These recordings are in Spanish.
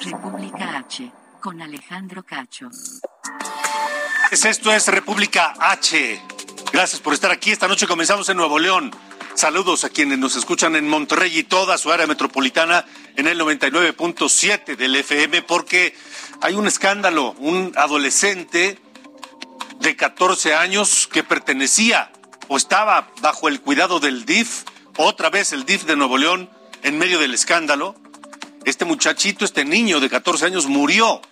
República H, con Alejandro Cacho. Esto es República H. Gracias por estar aquí. Esta noche comenzamos en Nuevo León. Saludos a quienes nos escuchan en Monterrey y toda su área metropolitana en el 99.7 del FM porque hay un escándalo, un adolescente de 14 años que pertenecía o estaba bajo el cuidado del DIF, otra vez el DIF de Nuevo León en medio del escándalo. Este muchachito, este niño de 14 años murió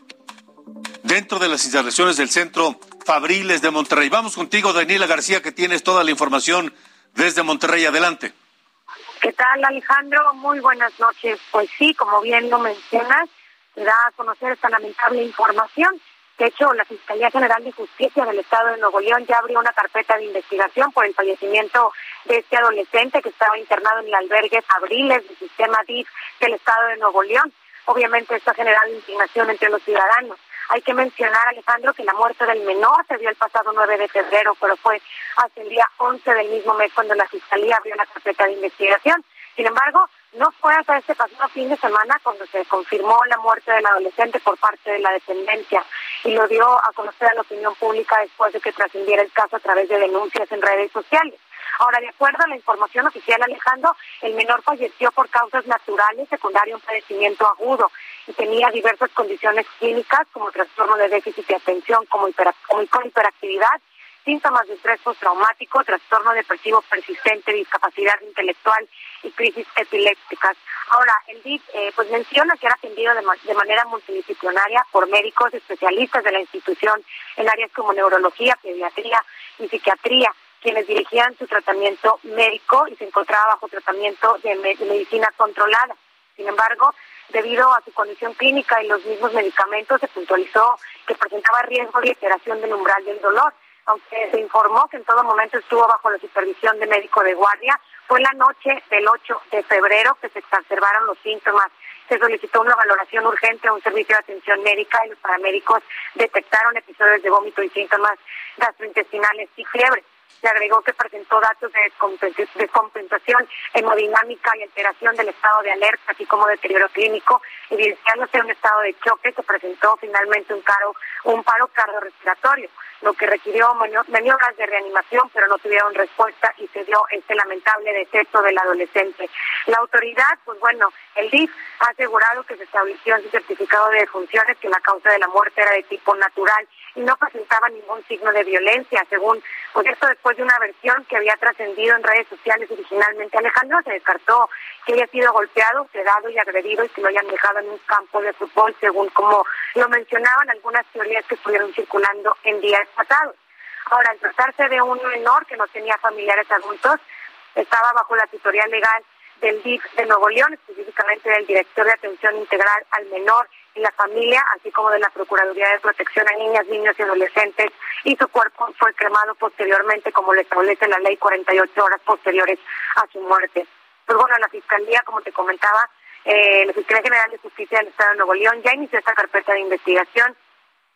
dentro de las instalaciones del Centro Fabriles de Monterrey. Vamos contigo, Daniela García, que tienes toda la información desde Monterrey. Adelante. ¿Qué tal, Alejandro? Muy buenas noches. Pues sí, como bien lo mencionas, se da a conocer esta lamentable información. De hecho, la Fiscalía General de Justicia del Estado de Nuevo León ya abrió una carpeta de investigación por el fallecimiento de este adolescente que estaba internado en el albergue Fabriles del sistema DIF del Estado de Nuevo León. Obviamente esto ha generado indignación entre los ciudadanos. Hay que mencionar, Alejandro, que la muerte del menor se dio el pasado 9 de febrero, pero fue hasta el día 11 del mismo mes cuando la Fiscalía abrió la carpeta de investigación. Sin embargo, no fue hasta este pasado fin de semana cuando se confirmó la muerte del adolescente por parte de la dependencia y lo dio a conocer a la opinión pública después de que trascendiera el caso a través de denuncias en redes sociales. Ahora, de acuerdo a la información oficial, Alejandro, el menor falleció por causas naturales, secundario un padecimiento agudo y tenía diversas condiciones clínicas como trastorno de déficit de atención, como, con hiperactividad, síntomas de estrés postraumático, trastorno depresivo persistente, discapacidad intelectual y crisis epilépticas. Ahora, el DIP eh, pues menciona que era atendido de, de, manera multidisciplinaria por médicos especialistas de la institución en áreas como neurología, pediatría y psiquiatría quienes dirigían su tratamiento médico y se encontraba bajo tratamiento de, medicina controlada. Sin embargo, debido a su condición clínica y los mismos medicamentos, se puntualizó que presentaba riesgo de alteración del umbral del dolor. Aunque se informó que en todo momento estuvo bajo la supervisión de médico de guardia, fue la noche del 8 de febrero que se exacerbaron los síntomas. Se solicitó una valoración urgente a un servicio de atención médica y los paramédicos detectaron episodios de vómito y síntomas gastrointestinales y fiebre. Se agregó que presentó datos de descompensación hemodinámica y alteración del estado de alerta, así como deterioro clínico, evidenciándose un estado de choque que presentó finalmente un, caro, un paro cardiorrespiratorio lo que requirió maniobras de reanimación, pero no tuvieron respuesta y se dio este lamentable deceso del adolescente. La autoridad, pues bueno, el DIF ha asegurado que se estableció en su certificado de defunciones que la causa de la muerte era de tipo natural y no presentaba ningún signo de violencia, según, pues esto después de una versión que había trascendido en redes sociales originalmente. Alejandro se descartó que haya sido golpeado, sedado y agredido y que lo hayan dejado en un campo de fútbol, según como lo mencionaban algunas teorías que estuvieron circulando en días pasados. Ahora, al tratarse de un menor que no tenía familiares adultos, estaba bajo la tutoría legal del DIF de Nuevo León, específicamente del director de atención integral al menor y la familia, así como de la Procuraduría de Protección a Niñas, Niños y Adolescentes, y su cuerpo fue cremado posteriormente, como le establece la ley 48 horas posteriores a su muerte. Pues bueno, la Fiscalía, como te comentaba, eh, la Fiscalía General de Justicia del Estado de Nuevo León ya inició esta carpeta de investigación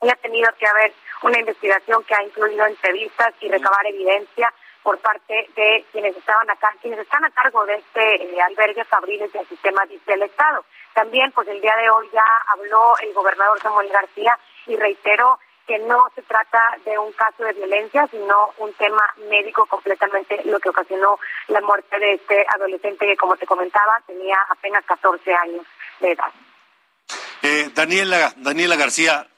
y ha tenido que haber una investigación que ha incluido entrevistas y recabar evidencia por parte de quienes estaban acá, quienes están a cargo de este eh, albergue fabriles del sistema del Estado. También, pues el día de hoy ya habló el gobernador Samuel García y reiteró que no se trata de un caso de violencia, sino un tema médico completamente lo que ocasionó la muerte de este adolescente que, como te comentaba, tenía apenas 14 años de edad. Eh, Daniela, Daniela García,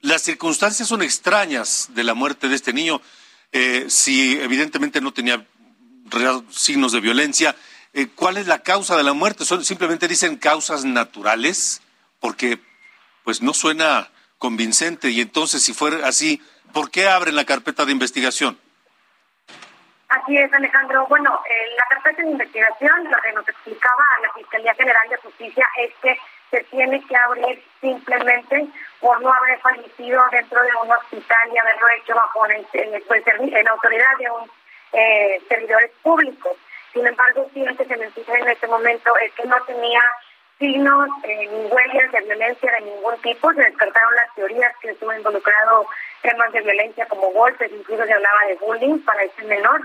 las circunstancias son extrañas de la muerte de este niño. Eh, si evidentemente no tenía signos de violencia, eh, ¿cuál es la causa de la muerte? ¿Son, ¿Simplemente dicen causas naturales? Porque pues no suena convincente. Y entonces, si fuera así, ¿por qué abren la carpeta de investigación? Así es, Alejandro. Bueno, en la carpeta de investigación lo que nos explicaba la Fiscalía General de Justicia es que se tiene que abrir simplemente por no haber fallecido dentro de un hospital y haberlo hecho bajo en, pues, en, autoridad de un eh, servidores públicos. Sin embargo, sí, lo que se menciona en este momento es que no tenía signos eh, ni huellas de violencia de ningún tipo. Se descartaron las teorías que estuvo involucrado temas de violencia como golpes, incluso se hablaba de bullying para este menor.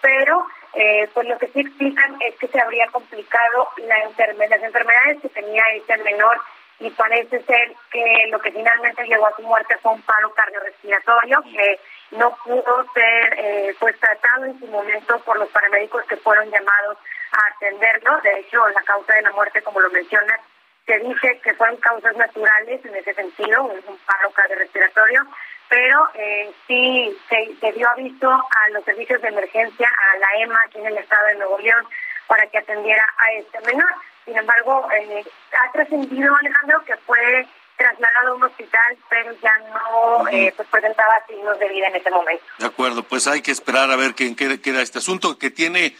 pero eh, pues lo que sí explican es que se habría complicado la enfermedad, las enfermedades que tenía este menor y parece ser que lo que finalmente llevó a su muerte fue un paro cardiorrespiratorio que no pudo ser eh, pues tratado en su momento por los paramédicos que fueron llamados a atenderlo. De hecho, la causa de la muerte, como lo mencionas, se dice que fueron causas naturales en ese sentido, un paro cardiorrespiratorio, pero eh, sí se, dio aviso a los servicios de emergencia, a la EMA aquí en el estado de Nuevo León, para que atendiera a este menor. Sin embargo, eh, ha trascendido, Alejandro, que fue trasladado a un hospital, pero ya no eh, pues presentaba signos de vida en ese momento. De acuerdo, pues hay que esperar a ver qué queda este asunto que tiene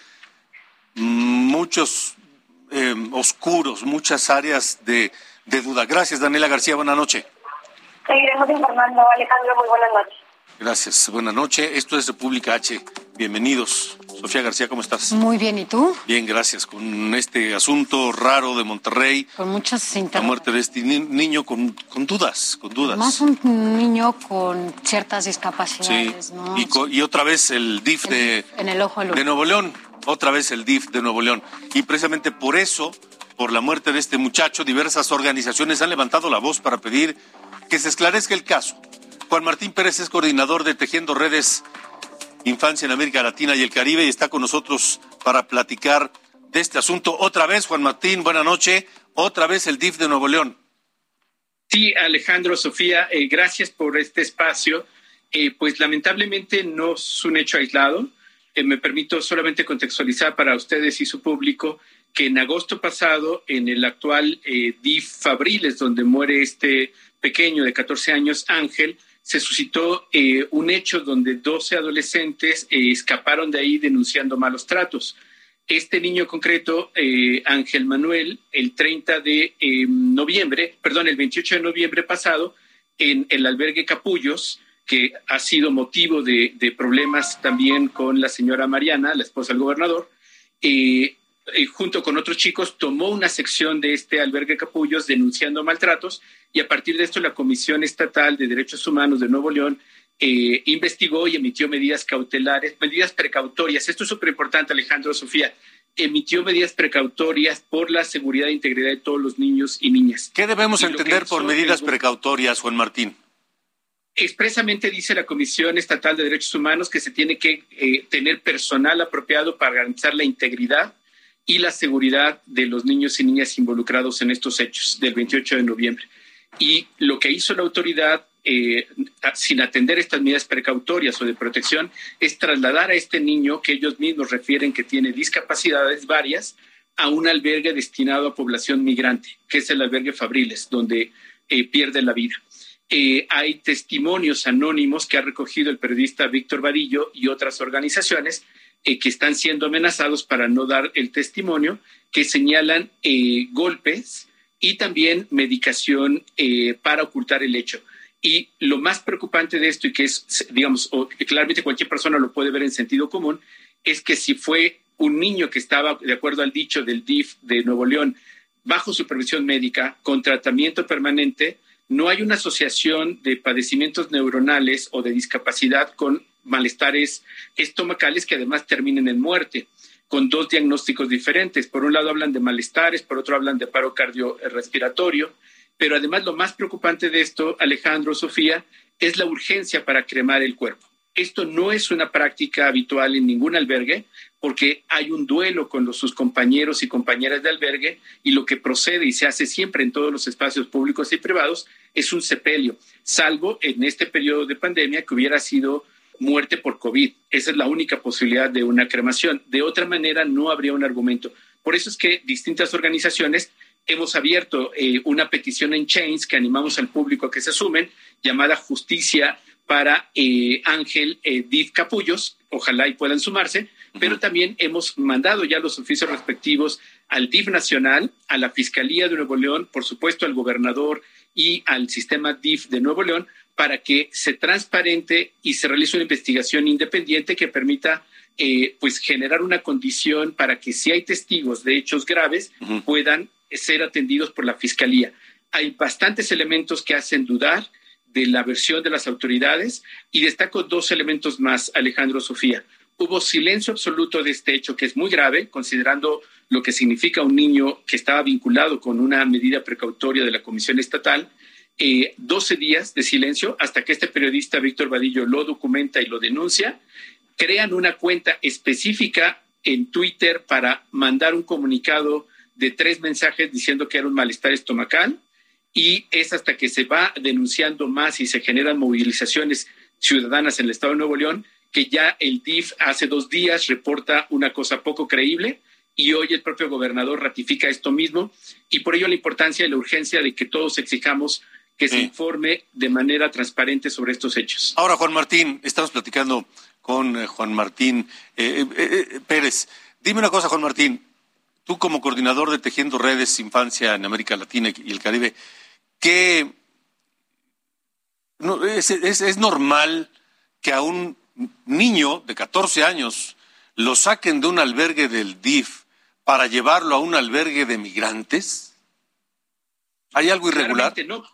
muchos eh, oscuros, muchas áreas de, de duda. Gracias, Daniela García. Buenas noches. Seguiremos informando, Alejandro. Muy buenas noches. Gracias. Buenas noches. Esto es República H. Bienvenidos. Sofía García, ¿cómo estás? Muy bien, ¿y tú? Bien, gracias. Con este asunto raro de Monterrey. Con muchas La muerte de este niño con, con, dudas, con dudas. Más un niño con ciertas discapacidades, sí. ¿no? Y, y, otra vez el DIF de, en el ojo de Nuevo León. Otra vez el DIF de Nuevo León. Y precisamente por eso, por la muerte de este muchacho, diversas organizaciones han levantado la voz para pedir que se esclarezca el caso. Juan Martín Pérez es coordinador de Tejiendo Redes Infancia en América Latina y el Caribe y está con nosotros para platicar de este asunto. Otra vez, Juan Martín, buena noche. Otra vez el DIF de Nuevo León. Sí, Alejandro, Sofía, eh, gracias por este espacio. Eh, pues lamentablemente no es un hecho aislado. Eh, me permito solamente contextualizar para ustedes y su público que en agosto pasado, en el actual DIF Fabriles, donde muere este pequeño de 14 años, Ángel, se suscitó eh, un hecho donde 12 adolescentes eh, escaparon de ahí denunciando malos tratos. Este niño concreto, eh, Ángel Manuel, el 30 de noviembre, perdón, el 28 de noviembre pasado, en el albergue Capullos, que ha sido motivo de, de problemas también con la señora Mariana, la esposa del gobernador, junto con otros chicos, tomó una sección de este albergue Capullos denunciando maltratos y a partir de esto la Comisión Estatal de Derechos Humanos de Nuevo León eh, investigó y emitió medidas cautelares, medidas precautorias. Esto es súper importante, Alejandro Sofía. Emitió medidas precautorias por la seguridad e integridad de todos los niños y niñas. ¿Qué debemos entender por medidas precautorias, Juan Martín? Expresamente dice la Comisión Estatal de Derechos Humanos que se tiene que eh, tener personal apropiado para garantizar la integridad y la seguridad de los niños y niñas involucrados en estos hechos del 28 de noviembre. Y lo que hizo la autoridad, eh, sin atender estas medidas precautorias o de protección, es trasladar a este niño, que ellos mismos refieren que tiene discapacidades varias, a un albergue destinado a población migrante, que es el albergue Fabriles, donde eh, pierde la vida. Eh, hay testimonios anónimos que ha recogido el periodista Víctor Vadillo y otras organizaciones eh, que están siendo amenazados para no dar el testimonio, que señalan eh, golpes y también medicación eh, para ocultar el hecho. Y lo más preocupante de esto, y que es, digamos, claramente cualquier persona lo puede ver en sentido común, es que si fue un niño que estaba, de acuerdo al dicho del DIF de Nuevo León, bajo supervisión médica, con tratamiento permanente, no hay una asociación de padecimientos neuronales o de discapacidad con malestares estomacales que además terminen en muerte, con dos diagnósticos diferentes. Por un lado hablan de malestares, por otro hablan de paro cardiorrespiratorio, pero además lo más preocupante de esto, Alejandro, Sofía, es la urgencia para cremar el cuerpo. Esto no es una práctica habitual en ningún albergue porque hay un duelo con los, sus compañeros y compañeras de albergue y lo que procede y se hace siempre en todos los espacios públicos y privados es un sepelio, salvo en este periodo de pandemia que hubiera sido muerte por COVID. Esa es la única posibilidad de una cremación. De otra manera, no habría un argumento. Por eso es que distintas organizaciones hemos abierto eh, una petición en Chains que animamos al público a que se sumen, llamada Justicia para eh, Ángel eh, Diz Capullos, ojalá y puedan sumarse, pero también hemos mandado ya los oficios respectivos al DIF nacional, a la Fiscalía de Nuevo León, por supuesto al gobernador y al sistema DIF de Nuevo León, para que se transparente y se realice una investigación independiente que permita eh, pues generar una condición para que si hay testigos de hechos graves puedan ser atendidos por la fiscalía. Hay bastantes elementos que hacen dudar de la versión de las autoridades y destaco dos elementos más, Alejandro Sofía. Hubo silencio absoluto de este hecho que es muy grave, considerando lo que significa un niño que estaba vinculado con una medida precautoria de la Comisión Estatal. Eh, 12 días de silencio hasta que este periodista Víctor Vadillo lo documenta y lo denuncia. Crean una cuenta específica en Twitter para mandar un comunicado de tres mensajes diciendo que era un malestar estomacal y es hasta que se va denunciando más y se generan movilizaciones ciudadanas en el Estado de Nuevo León que ya el DIF hace dos días reporta una cosa poco creíble y hoy el propio gobernador ratifica esto mismo y por ello la importancia y la urgencia de que todos exijamos que se informe de manera transparente sobre estos hechos. Ahora, Juan Martín, estamos platicando con eh, Juan Martín eh, eh, Pérez. Dime una cosa, Juan Martín, tú como coordinador de Tejiendo Redes Infancia en América Latina y el Caribe, ¿qué es, es normal que a un niño de 14 años lo saquen de un albergue del DIF para llevarlo a un albergue de migrantes? ¿Hay algo irregular? no.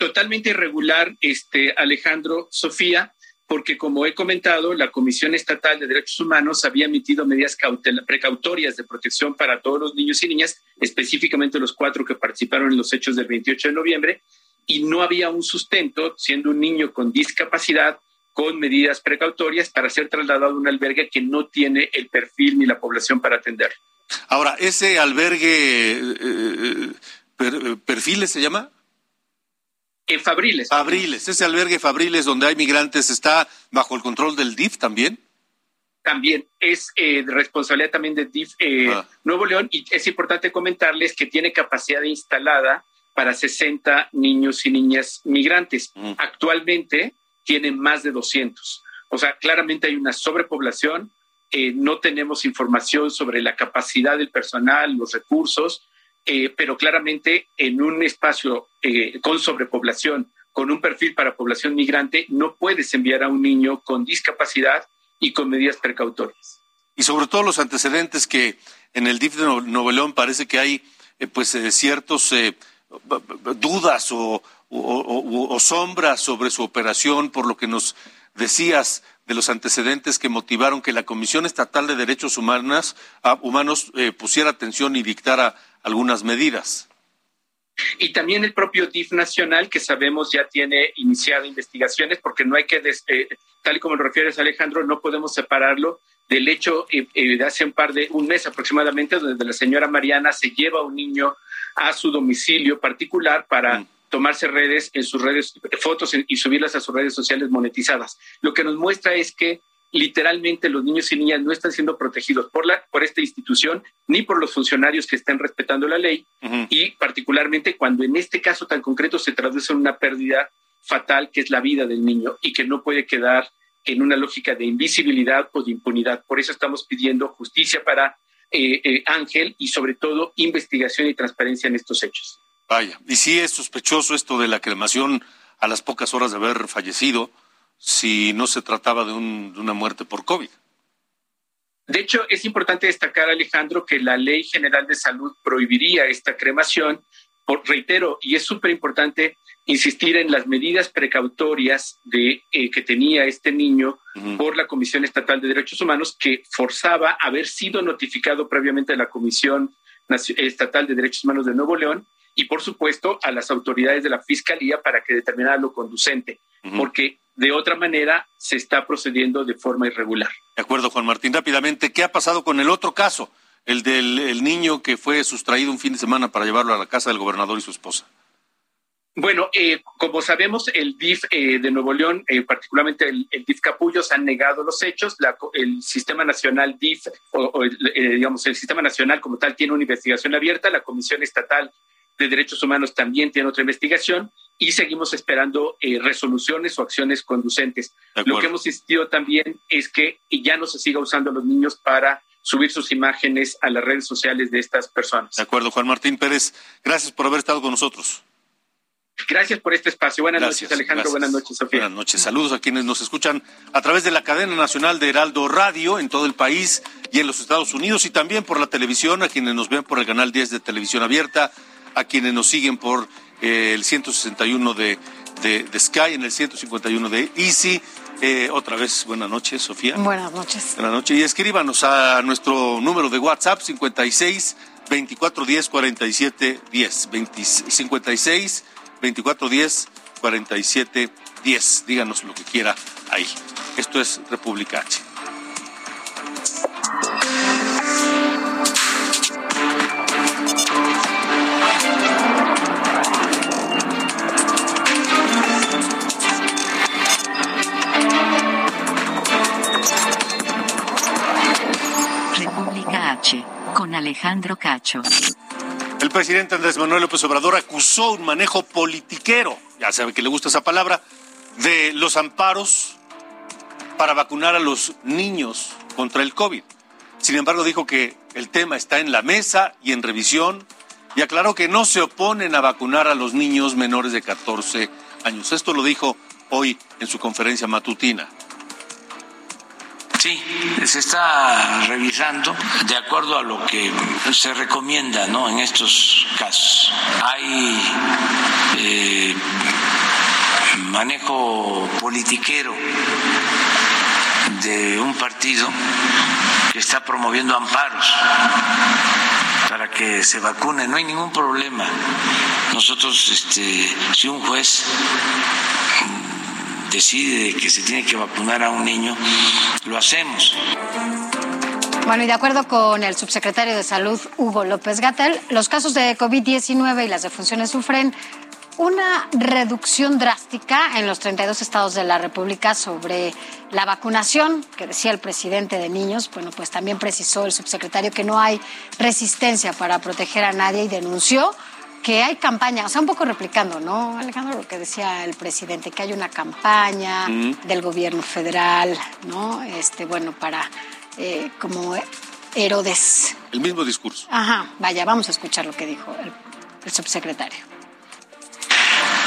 Totalmente irregular, este Alejandro Sofía, porque como he comentado, la Comisión Estatal de Derechos Humanos había emitido medidas precautorias de protección para todos los niños y niñas, específicamente los cuatro que participaron en los hechos del 28 de noviembre, y no había un sustento, siendo un niño con discapacidad, con medidas precautorias para ser trasladado a un albergue que no tiene el perfil ni la población para atenderlo. Ahora, ¿ese albergue eh, eh, perfiles se llama? En Fabriles. Fabriles, ese albergue Fabriles donde hay migrantes está bajo el control del DIF también. También es eh, responsabilidad también del DIF ah. Nuevo León y es importante comentarles que tiene capacidad instalada para 60 niños y niñas migrantes. Mm. Actualmente tienen más de 200. O sea, claramente hay una sobrepoblación, eh, no tenemos información sobre la capacidad del personal, los recursos, eh, pero claramente en un espacio eh, con sobrepoblación, con un perfil para población migrante, no puedes enviar a un niño con discapacidad y con medidas precautorias. Y sobre todo los antecedentes que en el DIF de Nuevo León parece que hay pues ciertos dudas o, o, sombras sobre su operación por lo que nos decías de los antecedentes que motivaron que la Comisión Estatal de Derechos Humanos, ah, Humanos eh, pusiera atención y dictara algunas medidas. Y también el propio DIF nacional, que sabemos ya tiene iniciado investigaciones, porque no hay que, eh, tal y como lo refieres Alejandro, no podemos separarlo del hecho eh, de hace un par de, un mes aproximadamente, donde la señora Mariana se lleva a un niño a su domicilio particular para... Mm tomarse redes en sus redes, fotos y subirlas a sus redes sociales monetizadas. Lo que nos muestra es que literalmente los niños y niñas no están siendo protegidos por, la, por esta institución ni por los funcionarios que estén respetando la ley y particularmente cuando en este caso tan concreto se traduce en una pérdida fatal que es la vida del niño y que no puede quedar en una lógica de invisibilidad o de impunidad. Por eso estamos pidiendo justicia para eh, eh, Ángel y sobre todo investigación y transparencia en estos hechos. Vaya, y sí es sospechoso esto de la cremación a las pocas horas de haber fallecido, si no se trataba de, una muerte por COVID. De hecho, es importante destacar, Alejandro, que la Ley General de Salud prohibiría esta cremación. Por, reitero, y es súper importante insistir en las medidas precautorias de, eh, que tenía este niño por la Comisión Estatal de Derechos Humanos, que forzaba haber sido notificado previamente a la Comisión Estatal de Derechos Humanos de Nuevo León y por supuesto a las autoridades de la Fiscalía para que determinaran lo conducente, porque de otra manera se está procediendo de forma irregular. De acuerdo, Juan Martín. Rápidamente, ¿qué ha pasado con el otro caso, el del niño que fue sustraído un fin de semana para llevarlo a la casa del gobernador y su esposa? Bueno, eh, como sabemos, el DIF eh, de Nuevo León, eh, particularmente el, DIF Capullos, han negado los hechos. el Sistema Nacional DIF, o, digamos, el Sistema Nacional como tal, tiene una investigación abierta. La Comisión Estatal de Derechos Humanos también tiene otra investigación y seguimos esperando resoluciones o acciones conducentes. Lo que hemos insistido también es que ya no se siga usando a los niños para subir sus imágenes a las redes sociales de estas personas. De acuerdo, Juan Martín Pérez. Gracias por haber estado con nosotros. Gracias por este espacio. Buenas noches, Alejandro. Buenas noches, Sofía. Buenas noches. Saludos a quienes nos escuchan a través de la cadena nacional de Heraldo Radio en todo el país y en los Estados Unidos y también por la televisión, a quienes nos ven por el canal 10 de Televisión Abierta, a quienes nos siguen por eh, el 161 de, de, Sky, en el 151 de Easy. Eh, otra vez, buenas noches, Sofía. Buenas noches. Buenas noches. Y escríbanos a nuestro número de WhatsApp 56 2410 47 10 56 2410 4710. Díganos lo que quiera ahí. Esto es República H. Con Alejandro Cacho. El presidente Andrés Manuel López Obrador acusó un manejo politiquero, ya sabe que le gusta esa palabra, de los amparos para vacunar a los niños contra el COVID. Sin embargo, dijo que el tema está en la mesa y en revisión y aclaró que no se oponen a vacunar a los niños menores de 14 años. Esto lo dijo hoy en su conferencia matutina. Sí, se está revisando de acuerdo a lo que se recomienda ¿no? en estos casos. Hay eh, manejo politiquero de un partido que está promoviendo amparos para que se vacune. No hay ningún problema. Nosotros, este, si un juez decide que se tiene que vacunar a un niño, lo hacemos. Bueno, y de acuerdo con el subsecretario de Salud, Hugo López Gatel, los casos de COVID-19 y las defunciones sufren una reducción drástica en los 32 estados de la República sobre la vacunación que decía el presidente de niños. Bueno, pues también precisó el subsecretario que no hay resistencia para proteger a nadie y denunció que hay campaña, o sea, un poco replicando, ¿no, Alejandro? Lo que decía el presidente, que hay una campaña del gobierno federal, ¿no? Este, bueno, para eh, como Herodes. El mismo discurso. Ajá, vaya, vamos a escuchar lo que dijo el subsecretario.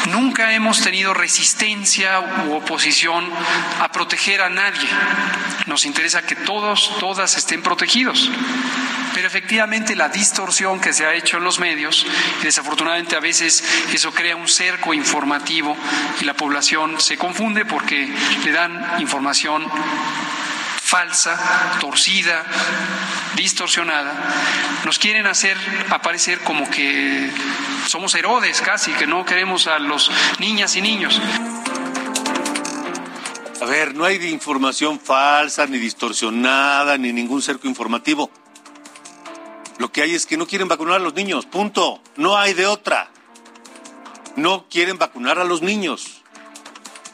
Nunca hemos tenido resistencia u oposición a proteger a nadie. Nos interesa que todos, todas estén protegidos. Pero efectivamente la distorsión que se ha hecho en los medios, y desafortunadamente a veces eso crea un cerco informativo y la población se confunde porque le dan información falsa, torcida, distorsionada, nos quieren hacer aparecer como que somos Herodes casi, que no queremos a los niñas y niños. A ver, no hay información falsa, ni distorsionada, ni ningún cerco informativo. Lo que hay es que no quieren vacunar a los niños, punto. No hay de otra. No quieren vacunar a los niños.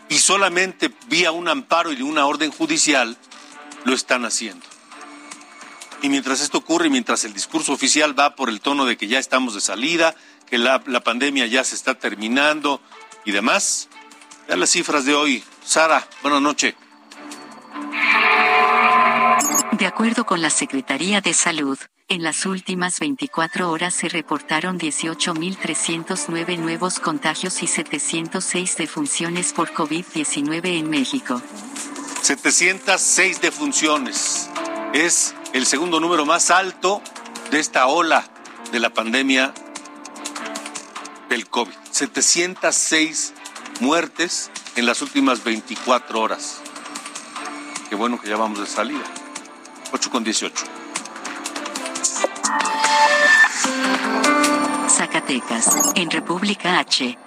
Y solamente vía un amparo y una orden judicial lo están haciendo. Y mientras esto ocurre, mientras el discurso oficial va por el tono de que ya estamos de salida, que la, la pandemia ya se está terminando y demás, ya las cifras de hoy. Sara, buenas noches. De acuerdo con la Secretaría de Salud, en las últimas 24 horas se reportaron 18.309 nuevos contagios y 706 defunciones por COVID-19 en México. 706 defunciones. Es el segundo número más alto de esta ola de la pandemia del COVID. 706 muertes en las últimas 24 horas. Qué bueno que ya vamos de salida. 8 con 18. Zacatecas, en República H.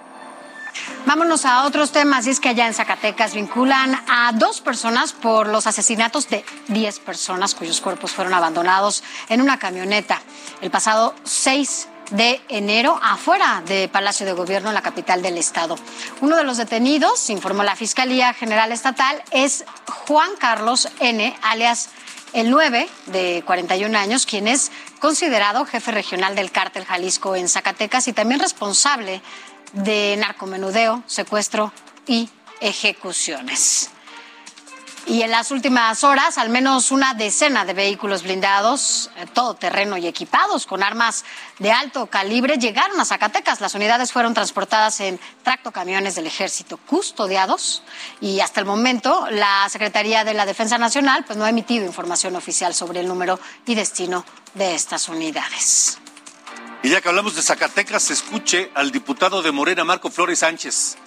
Vámonos a otros temas. Y es que allá en Zacatecas vinculan a dos personas por los asesinatos de 10 personas cuyos cuerpos fueron abandonados en una camioneta el pasado 6 de enero afuera de Palacio de Gobierno en la capital del estado. Uno de los detenidos, informó la Fiscalía General Estatal, es Juan Carlos N., alias el 9, de 41 años, quien es considerado jefe regional del cártel Jalisco en Zacatecas y también responsable de narcomenudeo, secuestro y ejecuciones. Y en las últimas horas, al menos una decena de vehículos blindados, eh, todo terreno y equipados con armas de alto calibre, llegaron a Zacatecas. Las unidades fueron transportadas en tractocamiones del ejército custodiados y hasta el momento la Secretaría de la Defensa Nacional pues, no ha emitido información oficial sobre el número y destino de estas unidades. Y ya que hablamos de Zacatecas, escuche al diputado de Morena, Marco Flores Sánchez.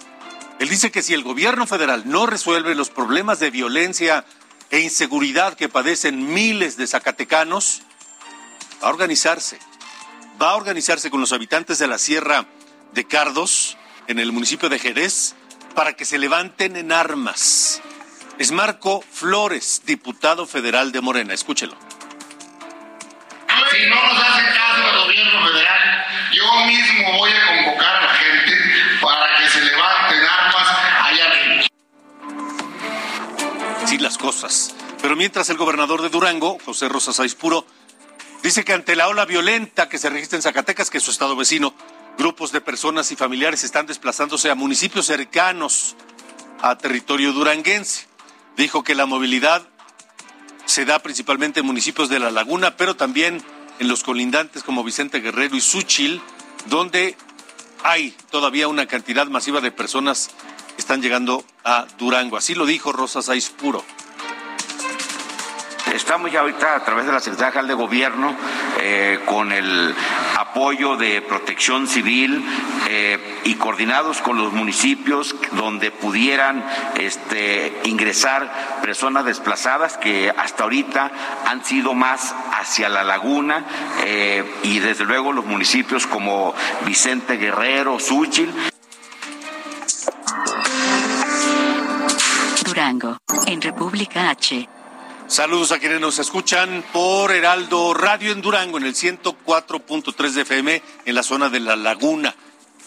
Él dice que si el gobierno federal no resuelve los problemas de violencia e inseguridad que padecen miles de zacatecanos, va a organizarse. Va a organizarse con los habitantes de la Sierra de Cardos, en el municipio de Jerez, para que se levanten en armas. Es Marco Flores, diputado federal de Morena. Escúchelo. Si no nos hace caso el gobierno federal, yo mismo voy a convocar Pero mientras el gobernador de Durango, José Rosas Aispuro, dice que ante la ola violenta que se registra en Zacatecas, que es su estado vecino, grupos de personas y familiares están desplazándose a municipios cercanos a territorio duranguense. Dijo que la movilidad se da principalmente en municipios de la laguna, pero también en los colindantes como Vicente Guerrero y Suchil, donde hay todavía una cantidad masiva de personas que están llegando a Durango. Así lo dijo Rosa Saiz Puro. Estamos ya ahorita a través de la Secretaría General de Gobierno eh, con el apoyo de protección civil eh, y coordinados con los municipios donde pudieran este, ingresar personas desplazadas que hasta ahorita han sido más hacia la laguna eh, y desde luego los municipios como Vicente Guerrero, Súchil. Durango, en República H. Saludos a quienes nos escuchan por Heraldo Radio en Durango en el 104.3 de FM en la zona de la Laguna.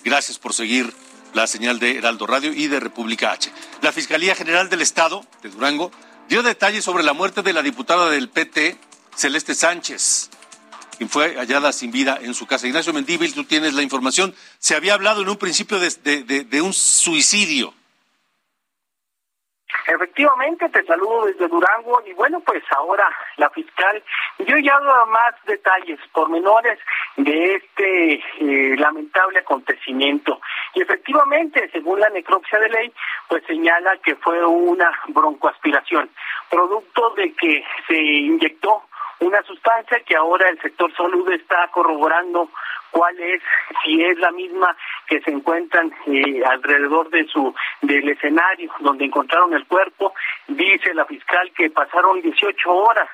Gracias por seguir la señal de Heraldo Radio y de República H. La Fiscalía General del Estado de Durango dio detalles sobre la muerte de la diputada del PT, Celeste Sánchez, quien fue hallada sin vida en su casa. Ignacio Mendívil, tú tienes la información. Se había hablado en un principio de un suicidio. Efectivamente, te saludo desde Durango y bueno, pues ahora la fiscal dio ya más detalles, pormenores de este eh, lamentable acontecimiento. Y efectivamente, según la necropsia de ley, pues señala que fue una broncoaspiración, producto de que se inyectó una sustancia que ahora el sector salud está corroborando cuál es, si es la misma que se encuentran eh, alrededor de su del escenario donde encontraron el cuerpo. Dice la fiscal que pasaron 18 horas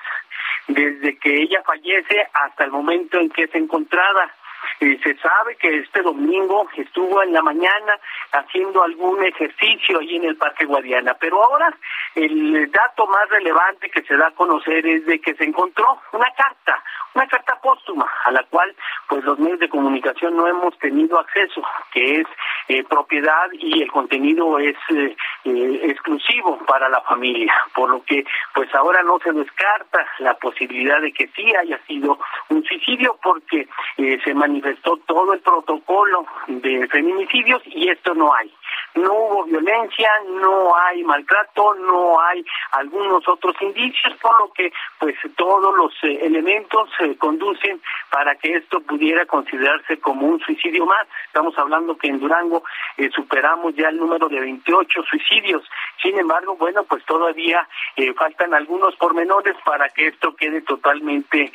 desde que ella fallece hasta el momento en que se encontrada se sabe que este domingo estuvo en la mañana haciendo algún ejercicio ahí en el Parque Guadiana, pero ahora el dato más relevante que se da a conocer es de que se encontró una carta, una carta póstuma a la cual pues los medios de comunicación no hemos tenido acceso, que es eh, propiedad y el contenido es eh, eh, exclusivo para la familia, por lo que pues ahora no se descarta la posibilidad de que sí haya sido un suicidio porque se manifestó todo el protocolo de feminicidios y esto no hay no hubo violencia, no hay maltrato, no hay algunos otros indicios, por lo que pues todos los eh, elementos se conducen para que esto pudiera considerarse como un suicidio más. Estamos hablando que en Durango eh, superamos ya el número de 28 suicidios. Sin embargo, bueno, pues todavía eh, faltan algunos pormenores para que esto quede totalmente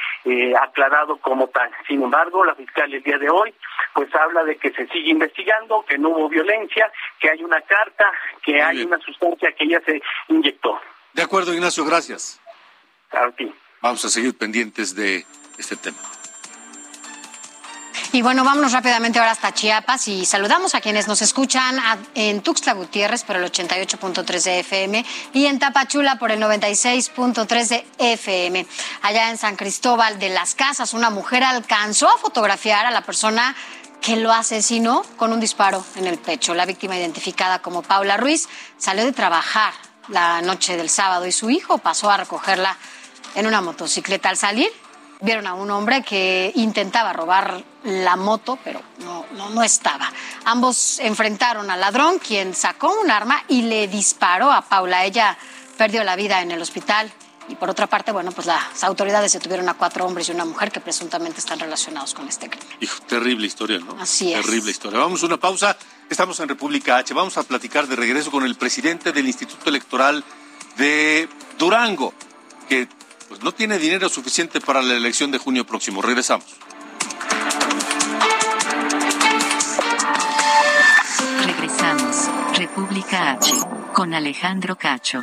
aclarado como tal. Sin embargo, la fiscal el día de hoy pues habla de que se sigue investigando, que no hubo violencia, que hay una carta, que hay una sustancia que ella se inyectó. De acuerdo, Ignacio, gracias. A ti. Vamos a seguir pendientes de este tema. Y bueno, vámonos rápidamente ahora hasta Chiapas y saludamos a quienes nos escuchan en Tuxtla Gutiérrez por el 88.3 de FM y en Tapachula por el 96.3 de FM. Allá en San Cristóbal de las Casas, una mujer alcanzó a fotografiar a la persona que lo asesinó con un disparo en el pecho. La víctima identificada como Paula Ruiz salió de trabajar la noche del sábado y su hijo pasó a recogerla en una motocicleta. Al salir, vieron a un hombre que intentaba robar la moto, pero no, no, estaba. Ambos enfrentaron al ladrón, quien sacó un arma y le disparó a Paula. Ella perdió la vida en el hospital. Y por otra parte, bueno, pues las autoridades detuvieron a cuatro hombres y una mujer que presuntamente están relacionados con este crimen. Hijo, terrible historia, ¿no? Así es. Terrible historia. Vamos a una pausa. Estamos en República H. Vamos a platicar de regreso con el presidente del Instituto Electoral de Durango, que pues, no tiene dinero suficiente para la elección de junio próximo. Regresamos. Regresamos. República H. Con Alejandro Cacho.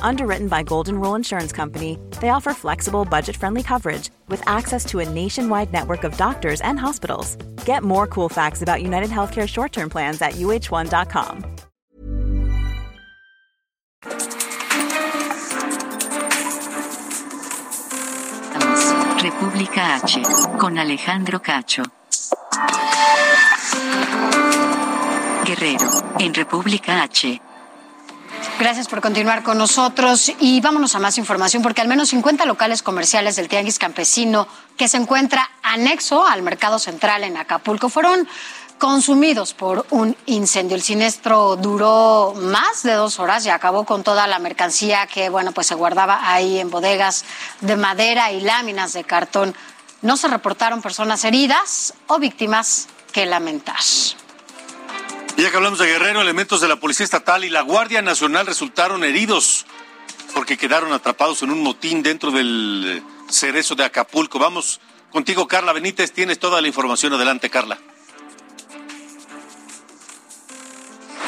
Underwritten by Golden Rule Insurance Company, they offer flexible, budget friendly coverage with access to a nationwide network of doctors and hospitals. Get more cool facts about United Healthcare short term plans at uh1.com. República H. Con Alejandro Cacho. Guerrero, en República H. Gracias por continuar con nosotros y vámonos a más información porque al menos 50 locales comerciales del Tianguis Campesino que se encuentra anexo al Mercado Central en Acapulco fueron consumidos por un incendio. El siniestro duró más de dos horas y acabó con toda la mercancía que, bueno, pues se guardaba ahí en bodegas de madera y láminas de cartón. No se reportaron personas heridas o víctimas que lamentar. Ya que hablamos de Guerrero, elementos de la Policía Estatal y la Guardia Nacional resultaron heridos porque quedaron atrapados en un motín dentro del cerezo de Acapulco. Vamos contigo, Carla Benítez. Tienes toda la información. Adelante, Carla.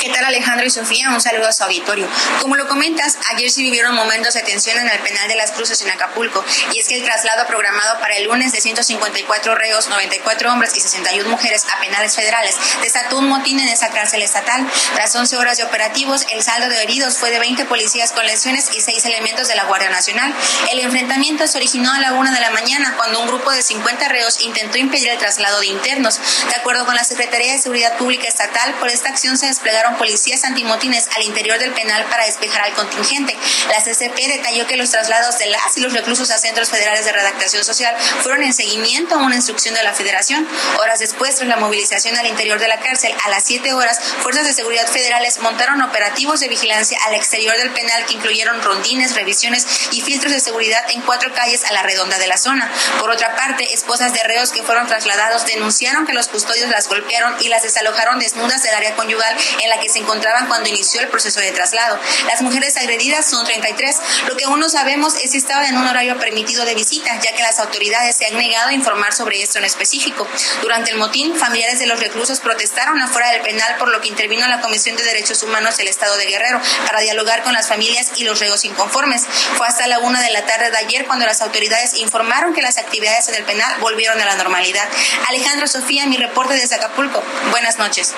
¿Qué tal Alejandro y Sofía? Un saludo a su auditorio. Como lo comentas, ayer sí vivieron momentos de tensión en el penal de las Cruces en Acapulco, y es que el traslado programado para el lunes de 154 reos, 94 hombres y 61 mujeres a penales federales desató un motín en esa cárcel estatal. Tras 11 horas de operativos, el saldo de heridos fue de 20 policías con lesiones y 6 elementos de la Guardia Nacional. El enfrentamiento se originó a la una de la mañana cuando un grupo de 50 reos intentó impedir el traslado de internos. De acuerdo con la Secretaría de Seguridad Pública Estatal, por esta acción se desplegaron policías antimotines al interior del penal para despejar al contingente. La CCP detalló que los traslados de las y los reclusos a centros federales de redactación social fueron en seguimiento a una instrucción de la Federación. Horas después, tras la movilización al interior de la cárcel, a las 7 horas, fuerzas de seguridad federales montaron operativos de vigilancia al exterior del penal que incluyeron rondines, revisiones y filtros de seguridad en cuatro calles a la redonda de la zona. Por otra parte, esposas de reos que fueron trasladados denunciaron que los custodios las golpearon y las desalojaron desnudas del área conyugal en la que se encontraban cuando inició el proceso de traslado. Las mujeres agredidas son 33. Lo que aún no sabemos es si estaban en un horario permitido de visita, ya que las autoridades se han negado a informar sobre esto en específico. Durante el motín, familiares de los reclusos protestaron afuera del penal, por lo que intervino la Comisión de Derechos Humanos del Estado de Guerrero para dialogar con las familias y los reos inconformes. Fue hasta la una de la tarde de ayer cuando las autoridades informaron que las actividades en el penal volvieron a la normalidad. Alejandro Sofía, mi reporte desde Acapulco. Buenas noches.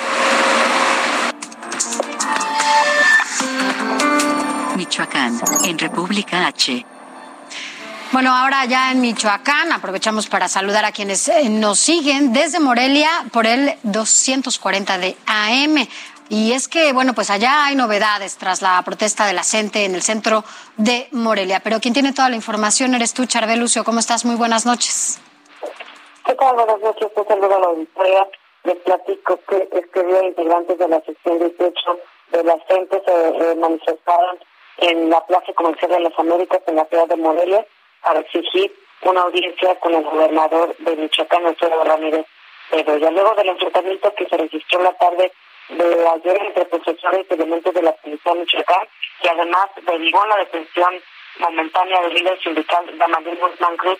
Michoacán, en República H. Bueno, ahora ya en Michoacán aprovechamos para saludar a quienes eh, nos siguen desde Morelia por el 240 de AM. Y es que, bueno, pues allá hay novedades tras la protesta de la en el centro de Morelia. Pero quien tiene toda la información eres tú, Charbel Lucio. ¿Cómo estás? Muy buenas noches. ¿Qué tal? Buenas noches. Un saludo. Les platico que este día integrantes de la sección 18 de la gente se eh, manifestaron en la Plaza Comercial de las Américas en la ciudad de Morelia para exigir una audiencia con el gobernador de Michoacán, Alfredo Ramírez Bedoya. Luego del enfrentamiento que se registró la tarde de ayer entre profesores y elementos de la policía Michoacán, que además derivó la detención momentánea del líder sindical Damadil Guzmán Cruz,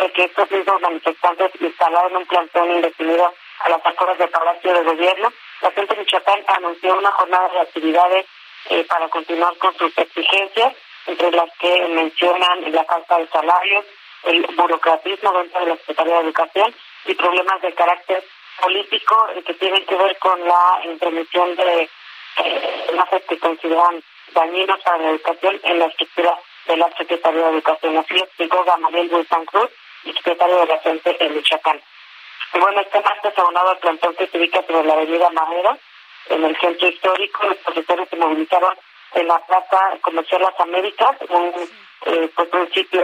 de que estos mismos manifestantes instalaron un plantón indefinido a las afueras del Palacio de Gobierno. La gente de Michoacán anunció una jornada de actividades eh, para continuar con sus exigencias, entre las que mencionan la falta de salarios, el burocratismo dentro de la Secretaría de Educación y problemas de carácter político eh, que tienen que ver con la intervención de eh, que consideran dañinos para la educación en la estructura de la Secretaría de Educación. Así explicó Gamaliel Wilson Cruz, secretario de la Gente en Michoacán. Y bueno, este martes abonado al plantón que se ubica sobre la avenida Madero, en el centro histórico, los profesores se movilizaron en la Plaza Comercial Las Américas, un, eh, pues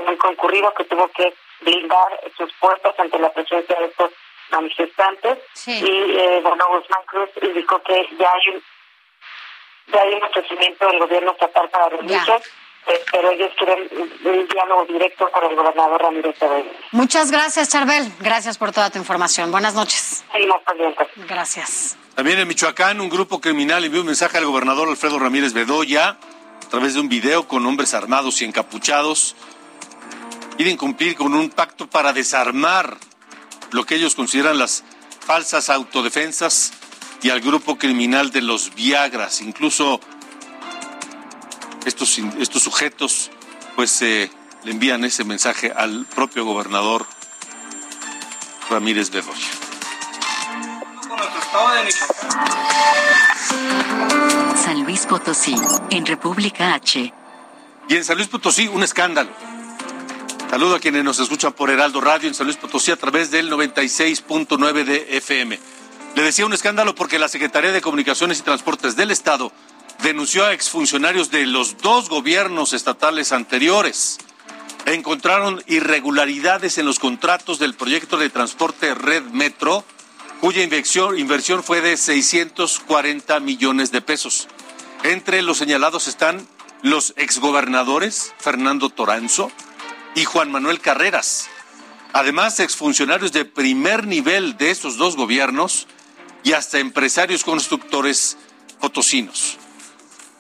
muy concurrido que tuvo que blindar sus puertas ante la presencia de estos manifestantes. Y eh, bueno, Guzmán Cruz indicó que ya hay un, ya hay un ofrecimiento del gobierno estatal para reunirse. Eh, pero ellos quieren un diálogo directo con el gobernador Ramírez Cedeño. Muchas gracias, Charbel. Gracias por toda tu información. Buenas noches. Seguimos Gracias. También en Michoacán, un grupo criminal envió un mensaje al gobernador Alfredo Ramírez Bedoya a través de un video con hombres armados y encapuchados. Quieren cumplir con un pacto para desarmar lo que ellos consideran las falsas autodefensas y al grupo criminal de los Viagras. Incluso estos, estos sujetos pues eh, le envían ese mensaje al propio gobernador Ramírez Bedoya. San Luis Potosí, en República H. Y en San Luis Potosí, un escándalo. Saludo a quienes nos escuchan por Heraldo Radio en San Luis Potosí a través del 96.9 de FM. Le decía un escándalo porque la Secretaría de Comunicaciones y Transportes del Estado denunció a exfuncionarios de los dos gobiernos estatales anteriores. Encontraron irregularidades en los contratos del proyecto de transporte Red Metro, cuya inversión, fue de 640 millones de pesos. Entre los señalados están los exgobernadores Fernando Toranzo y Juan Manuel Carreras. Además, exfuncionarios de primer nivel de estos dos gobiernos y hasta empresarios constructores potosinos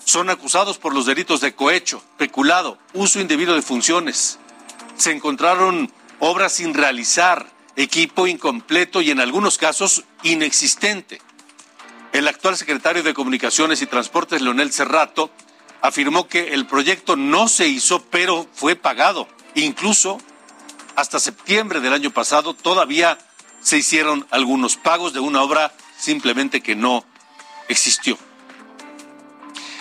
son acusados por los delitos de cohecho, peculado, uso indebido de funciones. Se encontraron obras sin realizar, equipo incompleto y en algunos casos inexistente. El actual secretario de Comunicaciones y Transportes, Leonel Cerrato, afirmó que el proyecto no se hizo, pero fue pagado. Incluso hasta septiembre del año pasado todavía se hicieron algunos pagos de una obra simplemente que no existió.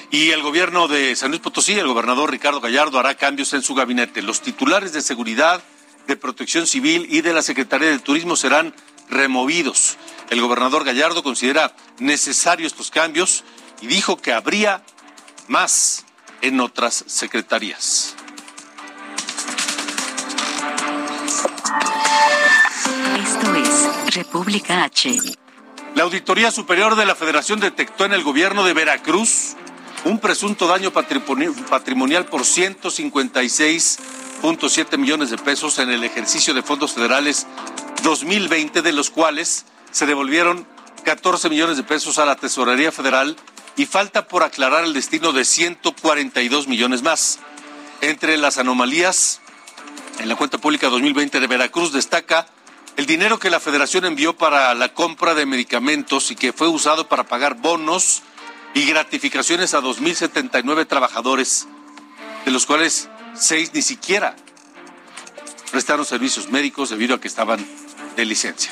Y el gobierno de San Luis Potosí, el gobernador Ricardo Gallardo, hará cambios en su gabinete. Los titulares de seguridad, de protección civil y de la Secretaría de Turismo serán removidos. El gobernador Gallardo considera necesarios estos cambios y dijo que habría más en otras secretarías. Esto es República H. La Auditoría Superior de la Federación detectó en el gobierno de Veracruz un presunto daño patrimonial por 156.7 millones de pesos en el ejercicio de fondos federales 2020, de los cuales se devolvieron 14 millones de pesos a la Tesorería Federal y falta por aclarar el destino de 142 millones más. Entre las anomalías en la cuenta pública 2020 de Veracruz destaca el dinero que la Federación envió para la compra de medicamentos y que fue usado para pagar bonos y gratificaciones a 2.079 trabajadores, de los cuales seis ni siquiera prestaron servicios médicos debido a que estaban de licencia.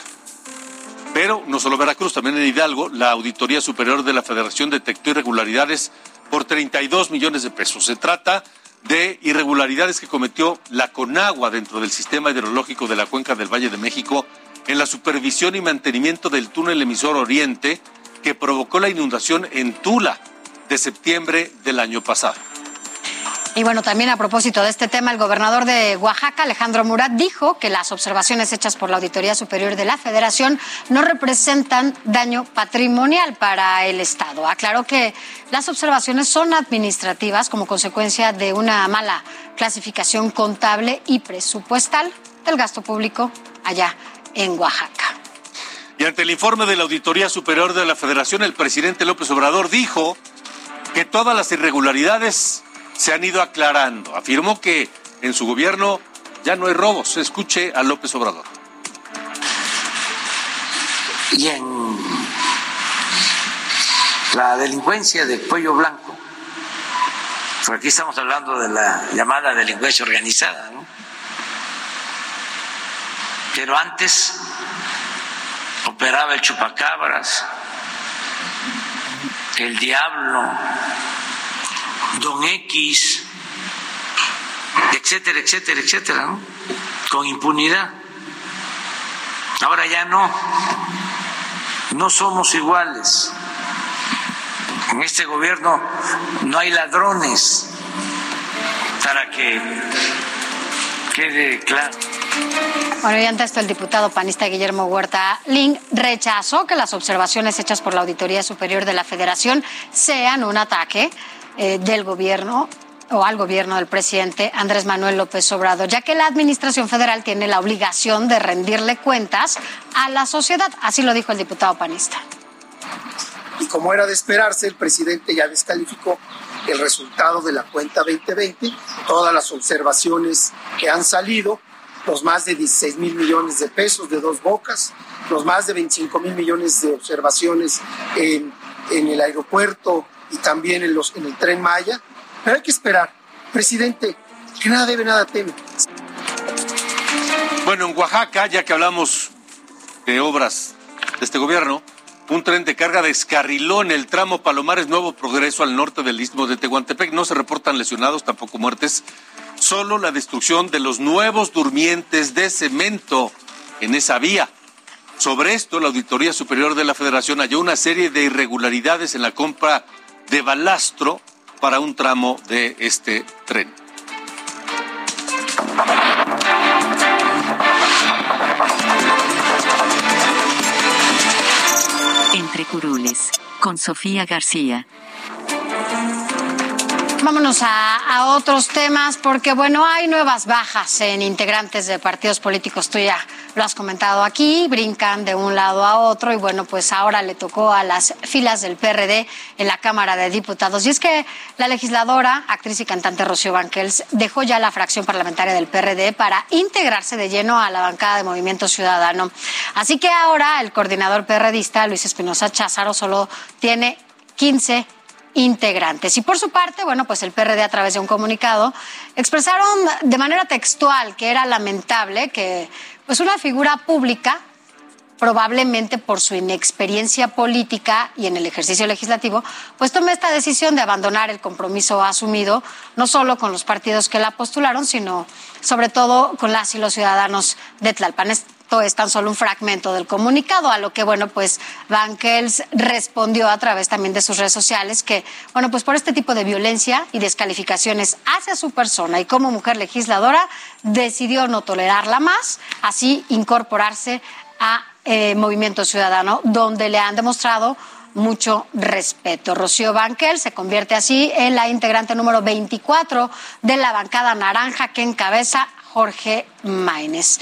Pero no solo Veracruz, también en Hidalgo, la Auditoría Superior de la Federación detectó irregularidades por 32 millones de pesos. Se trata de irregularidades que cometió la Conagua dentro del sistema hidrológico de la cuenca del Valle de México en la supervisión y mantenimiento del túnel emisor Oriente que provocó la inundación en Tula de septiembre del año pasado. Y bueno, también a propósito de este tema, el gobernador de Oaxaca, Alejandro Murat, dijo que las observaciones hechas por la Auditoría Superior de la Federación no representan daño patrimonial para el Estado. Aclaró que las observaciones son administrativas como consecuencia de una mala clasificación contable y presupuestal del gasto público allá en Oaxaca. Y ante el informe de la Auditoría Superior de la Federación, el presidente López Obrador dijo que todas las irregularidades se han ido aclarando. Afirmó que en su gobierno ya no hay robos. Escuche a López Obrador. Y en la delincuencia de cuello blanco, porque aquí estamos hablando de la llamada delincuencia organizada, ¿no? Pero antes operaba el chupacabras, el diablo, Don X, etcétera, etcétera, etcétera, ¿no? con impunidad. Ahora ya no, no somos iguales. En este gobierno no hay ladrones, para que quede claro. Bueno, y ante esto, el diputado panista Guillermo Huerta Ling rechazó que las observaciones hechas por la Auditoría Superior de la Federación sean un ataque eh, del gobierno o al gobierno del presidente Andrés Manuel López Obrador, ya que la Administración Federal tiene la obligación de rendirle cuentas a la sociedad. Así lo dijo el diputado panista. Y como era de esperarse, el presidente ya descalificó el resultado de la cuenta 2020, todas las observaciones que han salido, los más de 16 mil millones de pesos de dos bocas, los más de 25 mil millones de observaciones en, en el aeropuerto y también en, los, en el tren Maya. Pero hay que esperar. Presidente, que nada debe, nada teme. Bueno, en Oaxaca, ya que hablamos de obras de este gobierno, un tren de carga descarriló en el tramo Palomares Nuevo Progreso al norte del istmo de Tehuantepec. No se reportan lesionados, tampoco muertes, solo la destrucción de los nuevos durmientes de cemento en esa vía. Sobre esto, la Auditoría Superior de la Federación halló una serie de irregularidades en la compra de balastro para un tramo de este tren. Entre curules, con Sofía García. Vámonos a, otros temas porque, bueno, hay nuevas bajas en integrantes de partidos políticos. Tú ya lo has comentado aquí, brincan de un lado a otro y, bueno, pues ahora le tocó a las filas del PRD en la Cámara de Diputados. Y es que la legisladora, actriz y cantante Rocío Banquels dejó ya la fracción parlamentaria del PRD para integrarse de lleno a la bancada de Movimiento Ciudadano. Así que ahora el coordinador PRDista, Luis Espinosa Cházaro, solo tiene 15 integrantes. Y por su parte, bueno, pues el PRD a través de un comunicado expresaron de manera textual que era lamentable que pues una figura pública probablemente por su inexperiencia política y en el ejercicio legislativo, pues tome esta decisión de abandonar el compromiso asumido, no solo con los partidos que la postularon, sino sobre todo con las y los ciudadanos de Tlalpan. Esto es tan solo un fragmento del comunicado, a lo que, bueno, pues Banquels respondió a través también de sus redes sociales que, bueno, pues por este tipo de violencia y descalificaciones hacia su persona y como mujer legisladora, decidió no tolerarla más, así incorporarse a eh, Movimiento Ciudadano, donde le han demostrado mucho respeto. Rocío Banquel se convierte así en la integrante número 24 de la bancada naranja que encabeza Jorge Maínez.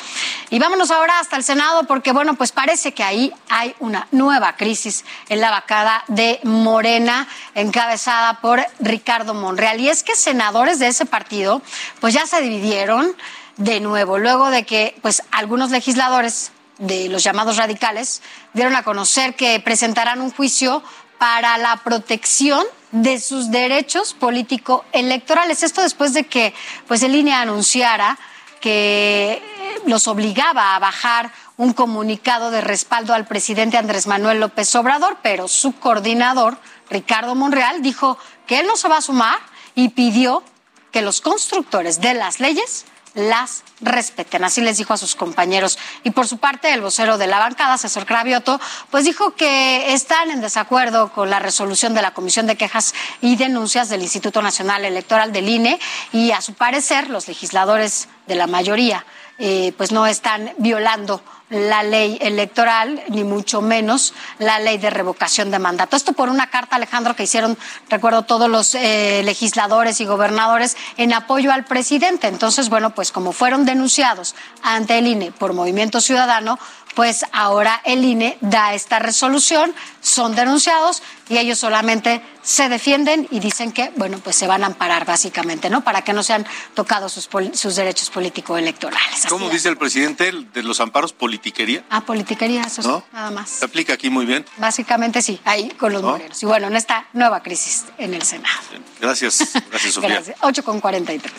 Y vámonos ahora hasta el Senado porque, bueno, pues parece que ahí hay una nueva crisis en la bancada de Morena, encabezada por Ricardo Monreal. Y es que senadores de ese partido, pues ya se dividieron de nuevo, luego de que, pues, algunos legisladores de los llamados radicales dieron a conocer que presentarán un juicio para la protección de sus derechos político-electorales. Esto después de que pues, el INE anunciara que los obligaba a bajar un comunicado de respaldo al presidente Andrés Manuel López Obrador, pero su coordinador, Ricardo Monreal, dijo que él no se va a sumar y pidió que los constructores de las leyes las respeten. Así les dijo a sus compañeros. Y por su parte, el vocero de la bancada, César Cravioto, pues dijo que están en desacuerdo con la resolución de la Comisión de Quejas y Denuncias del Instituto Nacional Electoral del INE y a su parecer los legisladores de la mayoría eh, pues no están violando la ley electoral, ni mucho menos la ley de revocación de mandato. Esto por una carta, Alejandro, que hicieron, recuerdo, todos los eh, legisladores y gobernadores en apoyo al presidente. Entonces, bueno, pues como fueron denunciados ante el INE por Movimiento Ciudadano, pues ahora el INE da esta resolución, son denunciados y ellos solamente se defienden y dicen que, bueno, pues se van a amparar básicamente, ¿no? Para que no sean tocados sus, sus derechos político-electorales. ¿Cómo dice el presidente de los amparos? ¿Politiquería? Ah, politiquería, eso sí, nada más. ¿Se aplica aquí muy bien? Básicamente sí, ahí con los ¿No? Y bueno, en esta nueva crisis en el Senado. Gracias, gracias Sofía. Gracias. 8 con 43.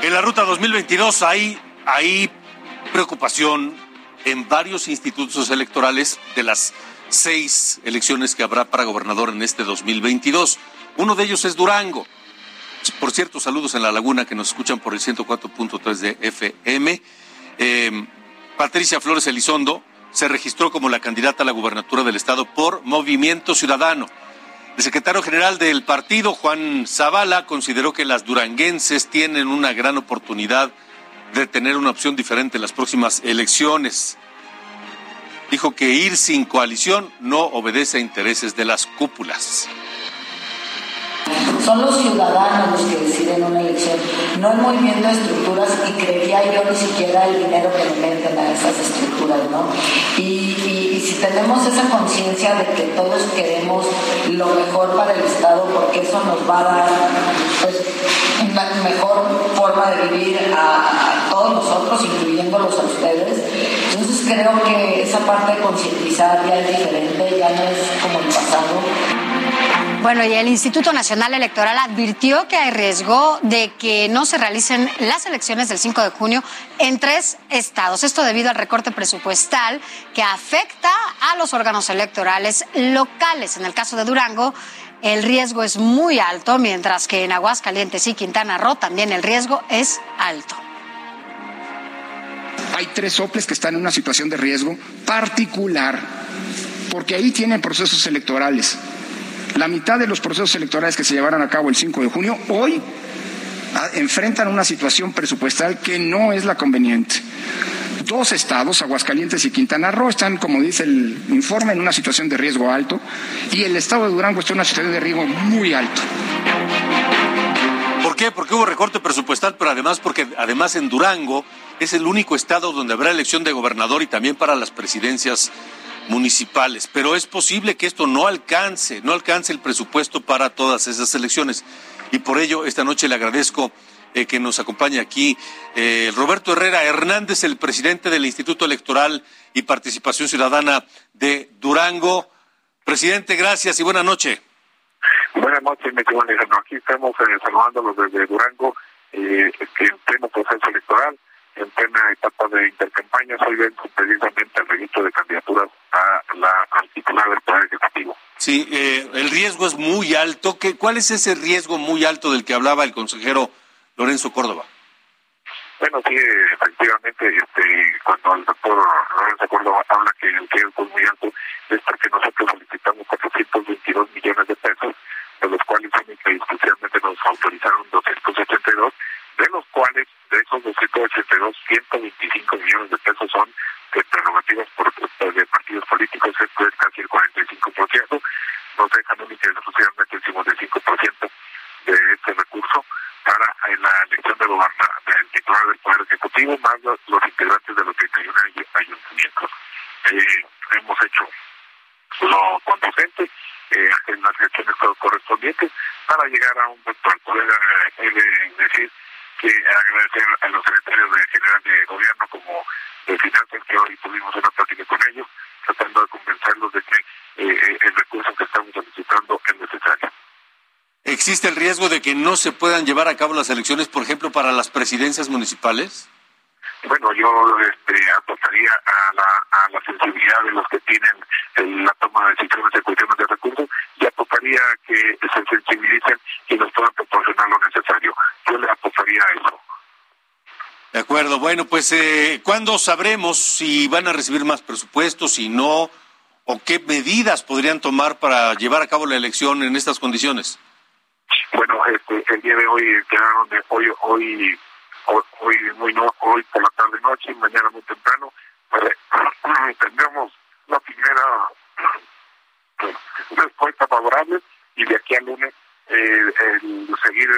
En la ruta 2022 hay, hay preocupación en varios institutos electorales de las seis elecciones que habrá para gobernador en este 2022. Uno de ellos es Durango. Por cierto, saludos en la laguna que nos escuchan por el 104.3 de FM. Eh, Patricia Flores Elizondo se registró como la candidata a la gubernatura del estado por Movimiento Ciudadano. El secretario general del partido, Juan Zavala, consideró que las duranguenses tienen una gran oportunidad de tener una opción diferente en las próximas elecciones. Dijo que ir sin coalición no obedece a intereses de las cúpulas. Son los ciudadanos los que deciden una elección, no el movimiento de estructuras y creería yo ni siquiera el dinero que le meten a esas estructuras, ¿no? Y, y, si tenemos esa conciencia de que todos queremos lo mejor para el Estado, porque eso nos va a dar pues, una mejor forma de vivir a, a todos nosotros, incluyéndolos a ustedes, entonces creo que esa parte de concientizar ya es diferente, ya no es como el pasado. Bueno, y el Instituto Nacional Electoral advirtió que hay riesgo de que no se realicen las elecciones del 5 de junio en tres estados. Esto debido al recorte presupuestal que afecta a los órganos electorales locales. En el caso de Durango, el riesgo es muy alto, mientras que en Aguascalientes y Quintana Roo también el riesgo es alto. Hay tres soples que están en una situación de riesgo particular, porque ahí tienen procesos electorales la mitad de los procesos electorales que se llevarán a cabo el 5 de junio hoy enfrentan una situación presupuestal que no es la conveniente. Dos estados, Aguascalientes y Quintana Roo, están, como dice el informe, en una situación de riesgo alto y el estado de Durango está en una situación de riesgo muy alto. ¿Por qué? Porque hubo recorte presupuestal, pero además porque además en Durango es el único estado donde habrá elección de gobernador y también para las presidencias municipales, pero es posible que esto no alcance, no alcance el presupuesto para todas esas elecciones. Y por ello, esta noche le agradezco eh, que nos acompañe aquí eh, Roberto Herrera Hernández, el presidente del Instituto Electoral y Participación Ciudadana de Durango. Presidente, gracias y buena noche. Buenas noches, Alejandro. Aquí estamos eh, saludándolos desde Durango, eh, en pleno proceso electoral en plena etapa de intercampaña, hoy vengo precisamente al registro de candidaturas a la, titular del Poder Ejecutivo. Sí, eh, el riesgo es muy alto. ¿Qué, ¿Cuál es ese riesgo muy alto del que hablaba el consejero Lorenzo Córdoba? Bueno, sí, efectivamente, este, cuando el doctor Lorenzo Córdoba habla que el riesgo es muy alto, es porque nosotros solicitamos 422 millones de pesos, de los cuales única y exclusivamente nos autorizaron 282 de los cuales de esos 282, 125 millones de pesos son de prerrogativas por, de partidos políticos, esto es casi el 45%, nos dejan única y exclusivamente el 55% de este recurso para en la elección de del titular del Poder Ejecutivo, más los, los integrantes de los 31 ayuntamientos. Eh, hemos hecho lo conducente eh, en las elecciones correspondientes para llegar a un al poder eh, decir que agradecer a los secretarios de general de gobierno como de finanzas que hoy tuvimos una plática con ellos, tratando de convencerlos de que eh, el recurso que estamos solicitando es necesario. ¿Existe el riesgo de que no se puedan llevar a cabo las elecciones, por ejemplo, para las presidencias municipales? Bueno, yo este, apostaría a la, a la sensibilidad de los que tienen la toma de decisiones de cuestiones de recursos y apostaría gustaría que se sensibilicen y nos puedan proporcionar lo necesario. Yo le apostaría a eso. De acuerdo, bueno, pues eh, ¿cuándo sabremos si van a recibir más presupuestos, si no, o qué medidas podrían tomar para llevar a cabo la elección en estas condiciones? Bueno, este, el día de hoy quedaron hoy, hoy, hoy, muy no, hoy por la tarde noche, mañana muy temprano, tendremos la primera respuesta favorable y de aquí al lunes eh, el seguir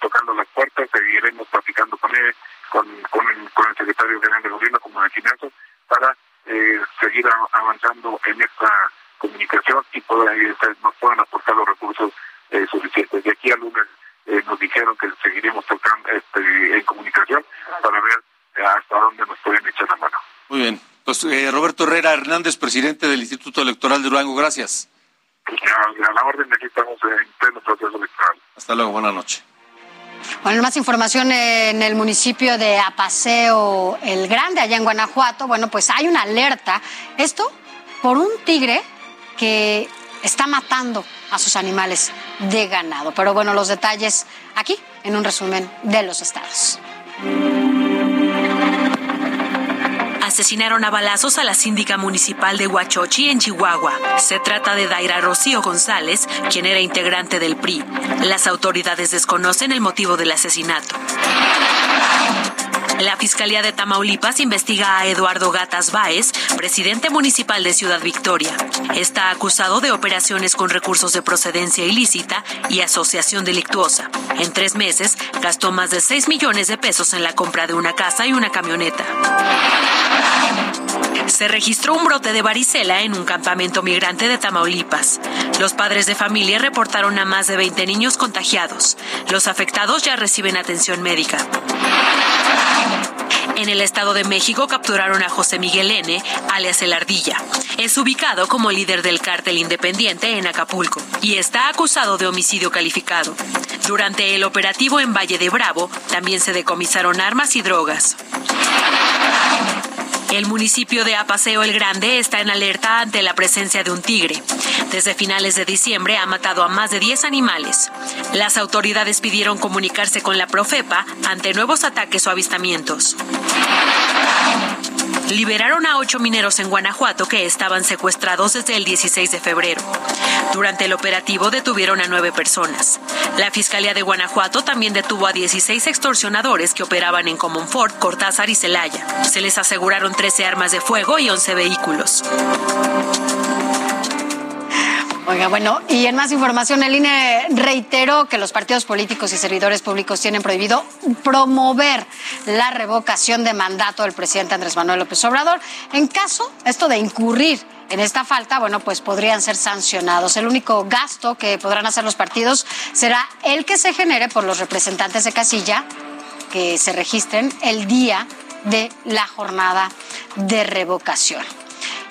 tocando las puertas, seguiremos platicando con él, con, con, el, con el secretario general de gobierno como de finanzas para eh, seguir avanzando en esta comunicación y poder, eh, nos puedan aportar los recursos eh, suficientes. De aquí al lunes eh, nos dijeron que seguiremos tocando este, en comunicación para ver hasta dónde nos pueden echar la mano. Muy bien. Pues Roberto Herrera Hernández, presidente del Instituto Electoral de Durango, gracias. A, la orden, aquí estamos en pleno proceso electoral. Hasta luego, buenas noches. Bueno, más información en el municipio de Apaseo el Grande, allá en Guanajuato. Bueno, pues hay una alerta. Esto por un tigre que está matando a sus animales de ganado. Pero bueno, los detalles aquí en un resumen de los estados asesinaron a balazos a la síndica municipal de Huachochi en Chihuahua. Se trata de Daira Rocío González, quien era integrante del PRI. Las autoridades desconocen el motivo del asesinato. La Fiscalía de Tamaulipas investiga a Eduardo Gatas Báez, presidente municipal de Ciudad Victoria. Está acusado de operaciones con recursos de procedencia ilícita y asociación delictuosa. En tres meses gastó más de 6 millones de pesos en la compra de una casa y una camioneta. Se registró un brote de varicela en un campamento migrante de Tamaulipas. Los padres de familia reportaron a más de 20 niños contagiados. Los afectados ya reciben atención médica. En el Estado de México capturaron a José Miguel N., alias El Ardilla. Es ubicado como líder del cártel independiente en Acapulco y está acusado de homicidio calificado. Durante el operativo en Valle de Bravo también se decomisaron armas y drogas. El municipio de Apaseo el Grande está en alerta ante la presencia de un tigre. Desde finales de diciembre ha matado a más de 10 animales. Las autoridades pidieron comunicarse con la Profepa ante nuevos ataques o avistamientos liberaron a ocho mineros en Guanajuato que estaban secuestrados desde el 16 de febrero. Durante el operativo detuvieron a nueve personas. La Fiscalía de Guanajuato también detuvo a 16 extorsionadores que operaban en Comonfort, Cortázar y Celaya. Se les aseguraron 13 armas de fuego y 11 vehículos. Oiga, bueno, y en más información, el INE reiteró que los partidos políticos y servidores públicos tienen prohibido promover la revocación de mandato del presidente Andrés Manuel López Obrador. En caso, esto de incurrir en esta falta, bueno, pues podrían ser sancionados. El único gasto que podrán hacer los partidos será el que se genere por los representantes de casilla que se registren el día de la jornada de revocación.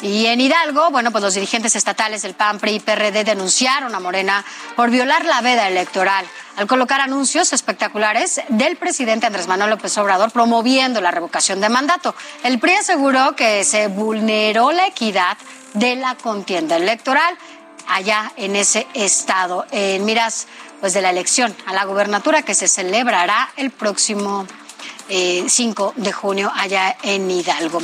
Y en Hidalgo, bueno, pues los dirigentes estatales del PAN, PRI y PRD denunciaron a Morena por violar la veda electoral al colocar anuncios espectaculares del presidente Andrés Manuel López Obrador promoviendo la revocación de mandato. El PRI aseguró que se vulneró la equidad de la contienda electoral allá en ese estado, en miras pues de la elección a la gubernatura que se celebrará el próximo 5 eh, de junio allá en Hidalgo.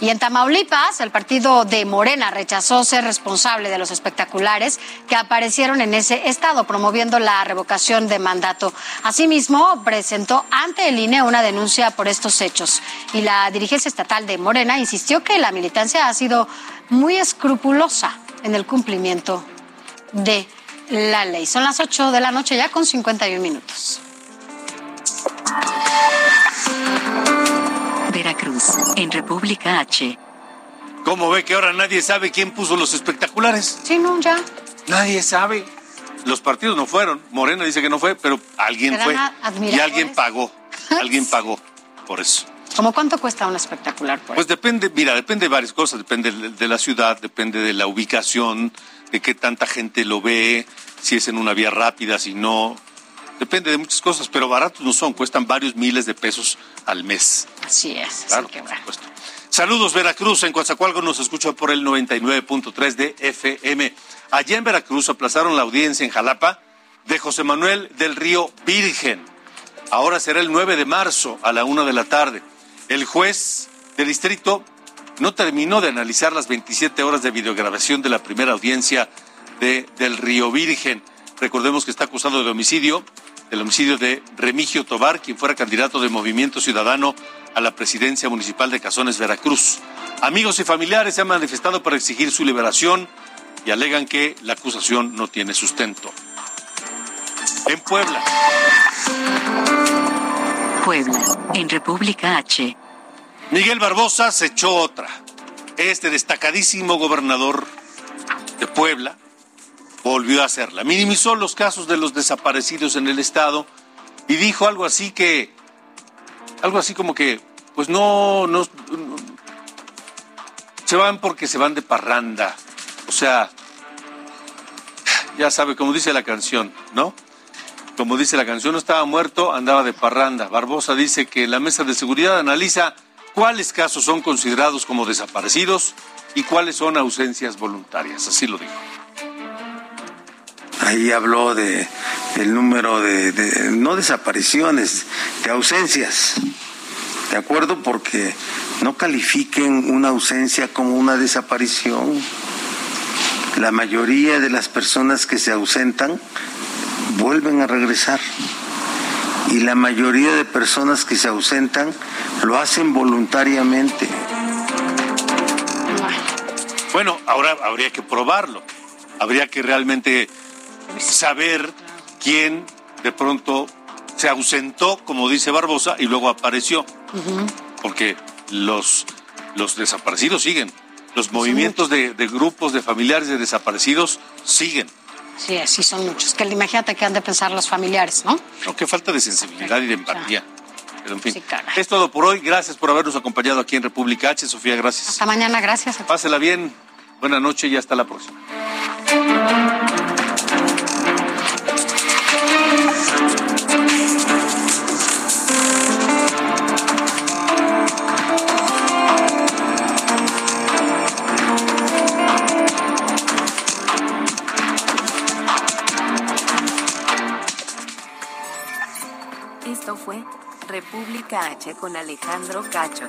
Y en Tamaulipas, el partido de Morena rechazó ser responsable de los espectaculares que aparecieron en ese estado, promoviendo la revocación de mandato. Asimismo, presentó ante el INE una denuncia por estos hechos. Y la dirigencia estatal de Morena insistió que la militancia ha sido muy escrupulosa en el cumplimiento de la ley. Son las 8 de la noche ya con 51 minutos. Veracruz, en República H. ¿Cómo ve que ahora nadie sabe quién puso los espectaculares? Sí, no, ya. Nadie sabe. Los partidos no fueron. Morena dice que no fue, pero alguien fue. Y alguien pagó. alguien pagó por eso. ¿Cómo cuánto cuesta un espectacular? Pues depende, mira, depende de varias cosas. Depende de la ciudad, depende de la ubicación, de qué tanta gente lo ve, si es en una vía rápida, si no. Depende de muchas cosas, pero baratos no son, cuestan varios miles de pesos al mes. Así es. Claro, por supuesto. Saludos Veracruz, en Coatzacoalco nos escucha por el 99.3 de FM. Allá en Veracruz aplazaron la audiencia en Jalapa de José Manuel del Río Virgen. Ahora será el 9 de marzo a la una de la tarde. El juez de distrito no terminó de analizar las 27 horas de videograbación de la primera audiencia de, del Río Virgen. Recordemos que está acusado de homicidio, del homicidio de Remigio Tobar, quien fuera candidato de Movimiento Ciudadano a la presidencia municipal de Cazones, Veracruz. Amigos y familiares se han manifestado para exigir su liberación y alegan que la acusación no tiene sustento. En Puebla. Puebla, en República H. Miguel Barbosa se echó otra. Este destacadísimo gobernador de Puebla volvió a hacerla. Minimizó los casos de los desaparecidos en el estado y dijo algo así que, algo así como que, pues no, no, se van porque se van de parranda. O sea, ya sabe, como dice la canción, ¿no? Como dice la canción, no estaba muerto, andaba de parranda. Barbosa dice que la mesa de seguridad analiza cuáles casos son considerados como desaparecidos y cuáles son ausencias voluntarias. Así lo dijo. Ahí habló de el número de no desapariciones, de ausencias. ¿De acuerdo? Porque no califiquen una ausencia como una desaparición. La mayoría de las personas que se ausentan vuelven a regresar. Y la mayoría de personas que se ausentan lo hacen voluntariamente. Bueno, ahora habría que probarlo. Habría que realmente saber quién de pronto se ausentó, como dice Barbosa, y luego apareció. Porque los, los desaparecidos siguen. Los movimientos de, de grupos de familiares de desaparecidos siguen. Sí, así son muchos. Que imagínate que han de pensar los familiares, ¿no? No, qué falta de sensibilidad y de empatía. Pero en fin, es todo por hoy. Gracias por habernos acompañado aquí en República H. Sofía, gracias. Hasta mañana, gracias. Pásela bien. Buenas noches y hasta la próxima. Fue República H con Alejandro Cacho.